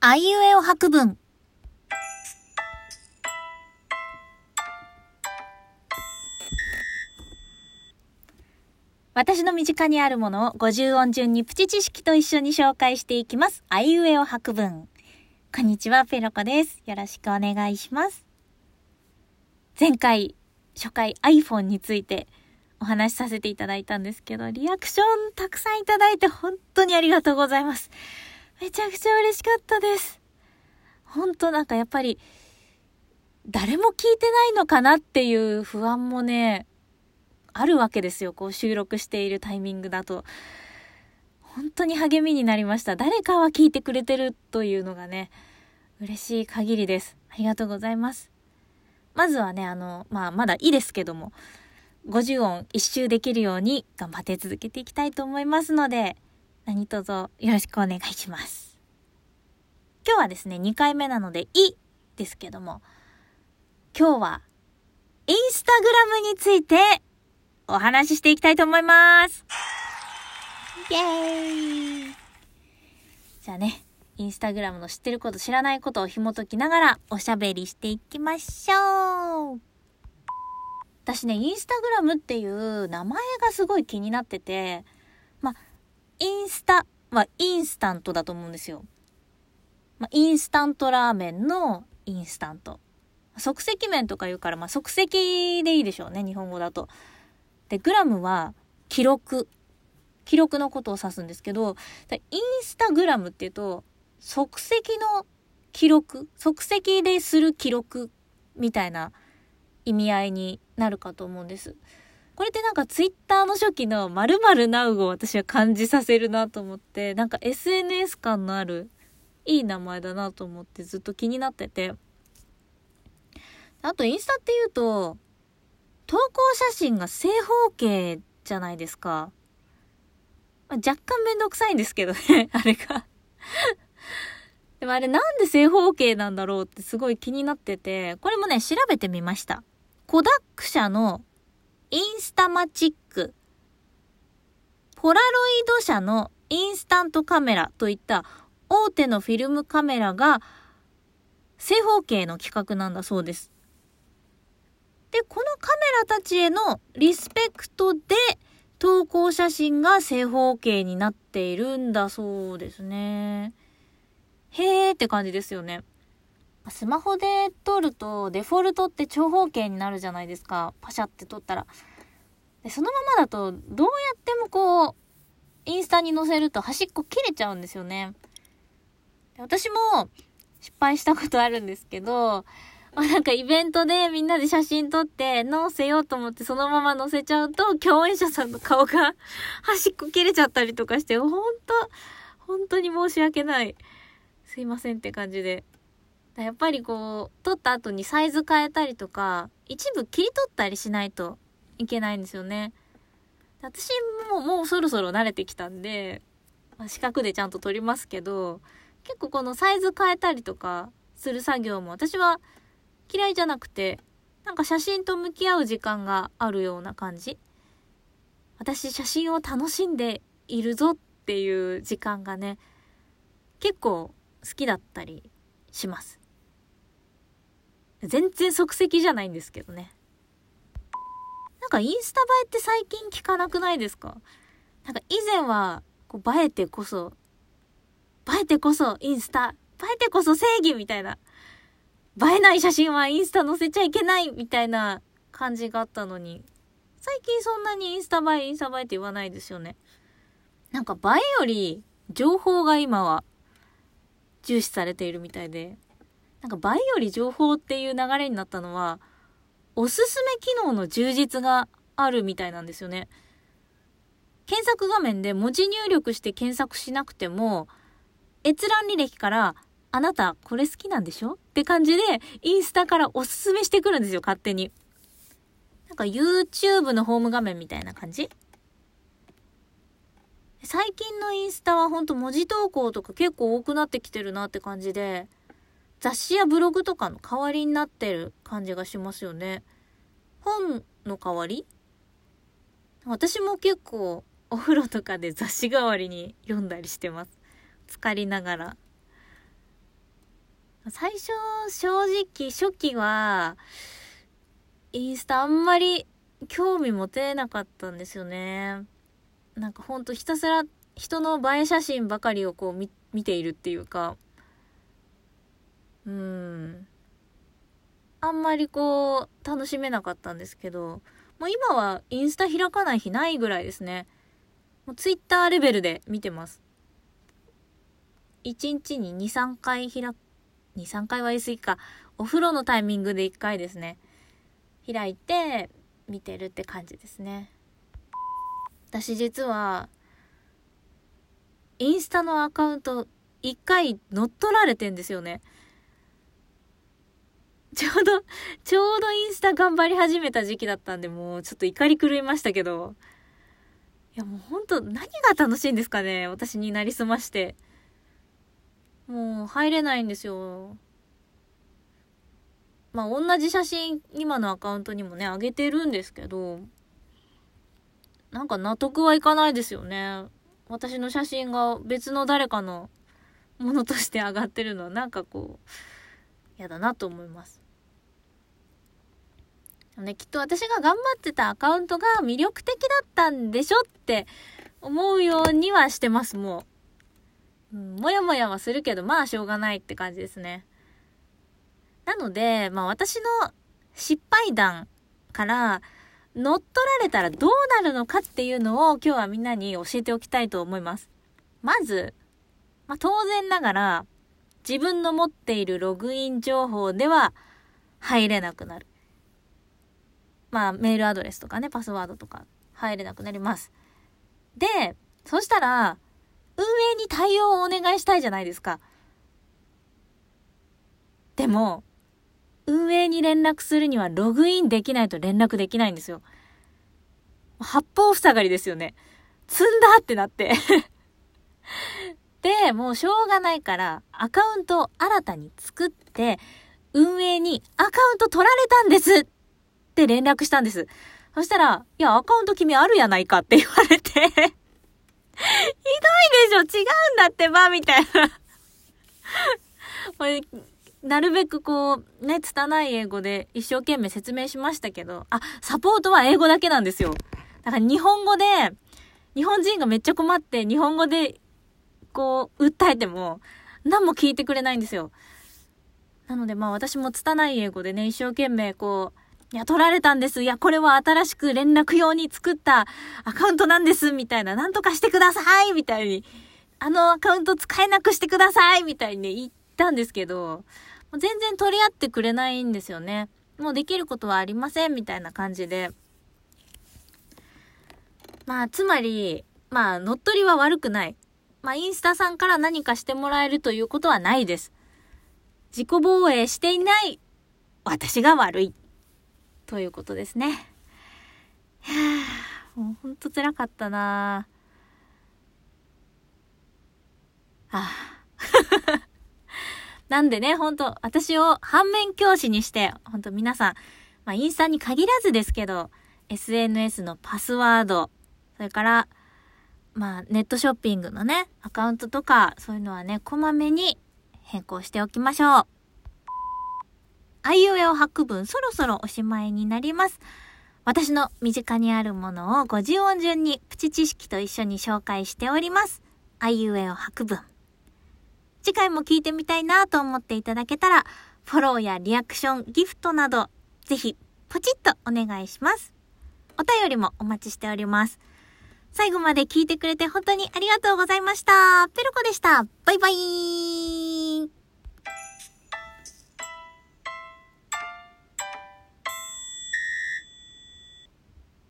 あいうえお白文。私の身近にあるものを50音順にプチ知識と一緒に紹介していきます。あいうえお白文。こんにちは、ペロコです。よろしくお願いします。前回、初回 iPhone についてお話しさせていただいたんですけど、リアクションたくさんいただいて本当にありがとうございます。めちゃくちゃ嬉しかったです。本当なんかやっぱり、誰も聞いてないのかなっていう不安もね、あるわけですよ。こう収録しているタイミングだと。本当に励みになりました。誰かは聞いてくれてるというのがね、嬉しい限りです。ありがとうございます。まずはね、あの、まあ、まだいいですけども、50音一周できるように頑張って続けていきたいと思いますので、何卒よろしくお願いします。今日はですね、2回目なので、いですけども、今日は、インスタグラムについてお話ししていきたいと思います。イェーイじゃあね、インスタグラムの知ってること知らないことを紐解きながらおしゃべりしていきましょう。私ね、インスタグラムっていう名前がすごい気になってて、まあ、インスタはインスタントだと思うんですよ。まあ、インスタントラーメンのインスタント。即席麺とか言うから、まあ、即席でいいでしょうね、日本語だと。で、グラムは記録。記録のことを指すんですけど、インスタグラムっていうと、即席の記録、即席でする記録みたいな意味合いになるかと思うんです。これってなんかツイッターの初期の〇〇ナウを私は感じさせるなと思って、なんか SNS 感のあるいい名前だなと思ってずっと気になってて。あとインスタっていうと、投稿写真が正方形じゃないですか。まあ、若干めんどくさいんですけどね、あれが。でもあれなんで正方形なんだろうってすごい気になってて、これもね、調べてみました。コダック社のインスタマチック、ポラロイド社のインスタントカメラといった大手のフィルムカメラが正方形の規格なんだそうです。で、このカメラたちへのリスペクトで投稿写真が正方形になっているんだそうですね。へーって感じですよね。スマホで撮るとデフォルトって長方形になるじゃないですか。パシャって撮ったら。でそのままだとどうやってもこう、インスタに載せると端っこ切れちゃうんですよね。私も失敗したことあるんですけど、まあ、なんかイベントでみんなで写真撮って載せようと思ってそのまま載せちゃうと共演者さんの顔が端っこ切れちゃったりとかして、ほんと、本当に申し訳ない。すいませんって感じで。やっぱりこう、撮った後にサイズ変えたりとか、一部切り取ったりしないといけないんですよね。私ももうそろそろ慣れてきたんで、まあ、四角でちゃんと撮りますけど、結構このサイズ変えたりとかする作業も私は嫌いじゃなくて、なんか写真と向き合う時間があるような感じ。私写真を楽しんでいるぞっていう時間がね、結構好きだったりします。全然即席じゃないんですけどね。なんかインスタ映えって最近聞かなくないですか？なんか以前はこう映えてこそ、映えてこそインスタ、映えてこそ正義みたいな。映えない写真はインスタ載せちゃいけないみたいな感じがあったのに、最近そんなにインスタ映え、インスタ映えって言わないですよね。なんか映えより情報が今は重視されているみたいで、なんか映えより情報っていう流れになったのは、おすすめ機能の充実があるみたいなんですよね。検索画面で文字入力して検索しなくても、閲覧履歴から、あなたこれ好きなんでしょ？って感じで、インスタからおすすめしてくるんですよ、勝手に。なんか YouTube のホーム画面みたいな感じ？最近のインスタはほんと文字投稿とか結構多くなってきてるなって感じで、雑誌やブログとかの代わりになってる感じがしますよね。本の代わり？私も結構お風呂とかで雑誌代わりに読んだりしてます。浸かりながら。最初、正直、初期は、インスタあんまり興味持てなかったんですよね。なんかほんとひたすら人の映え写真ばかりをこう見見ているっていうか、うん。あんまりこう、楽しめなかったんですけど、もう今はインスタ開かない日ないぐらいですね。もうツイッターレベルで見てます。1日に2、3回開く、2、3回は言い過ぎか。お風呂のタイミングで1回ですね。開いて見てるって感じですね。私実は、インスタのアカウント1回乗っ取られてんですよね。ちょうど、ちょうどインスタ頑張り始めた時期だったんで、もうちょっと怒り狂いましたけど。いやもうほんと何が楽しいんですかね私になりすまして。もう入れないんですよ。まあ同じ写真今のアカウントにもね、あげてるんですけど、なんか納得はいかないですよね。私の写真が別の誰かのものとして上がってるのはなんかこう、嫌だなと思います。ね、きっと私が頑張ってたアカウントが魅力的だったんでしょって思うようにはしてます、もう。うん、もやもやはするけど、まあしょうがないって感じですね。なので、まあ私の失敗談から乗っ取られたらどうなるのかっていうのを今日はみんなに教えておきたいと思います。まず、まあ当然ながら自分の持っているログイン情報では入れなくなる。まあ、メールアドレスとかね、パスワードとか入れなくなります。で、そしたら、運営に対応をお願いしたいじゃないですか。でも、運営に連絡するにはログインできないと連絡できないんですよ。八方塞がりですよね。積んだってなって、もうしょうがないから、アカウントを新たに作って、運営にアカウント取られたんですって連絡したんです。そしたら、いや、アカウント君あるやないかって言われてひどいでしょ違うんだってばみたいな、なるべくこう、ね、拙い英語で一生懸命説明しましたけど、あ、サポートは英語だけなんですよ。だから日本語で、日本人がめっちゃ困って日本語で、こう、訴えても、何も聞いてくれないんですよ。なのでまあ私も拙い英語でね、一生懸命こう、いや、取られたんです。いや、これは新しく連絡用に作ったアカウントなんです。みたいな、なんとかしてくださいみたいに、あのアカウント使えなくしてくださいみたいに、ね、言ったんですけど、全然取り合ってくれないんですよね。もうできることはありませんみたいな感じで。まあ、つまり、まあ、乗っ取りは悪くない。まあ、インスタさんから何かしてもらえるということはないです。自己防衛していない私が悪い。ということですね。いやもうほんと辛かったなああ。なんでね、ほんと、私を反面教師にして、ほんと皆さん、まあ、インスタに限らずですけど、SNS のパスワード、それから、まあ、ネットショッピングのね、アカウントとか、そういうのはね、こまめに変更しておきましょう。あいうえお白文そろそろおしまいになります。私の身近にあるものを50音順にプチ知識と一緒に紹介しております。あいうえお白文。次回も聞いてみたいなと思っていただけたら、フォローやリアクション、ギフトなど、ぜひ、ポチッとお願いします。お便りもお待ちしております。最後まで聞いてくれて本当にありがとうございました。ペルコでした。バイバイ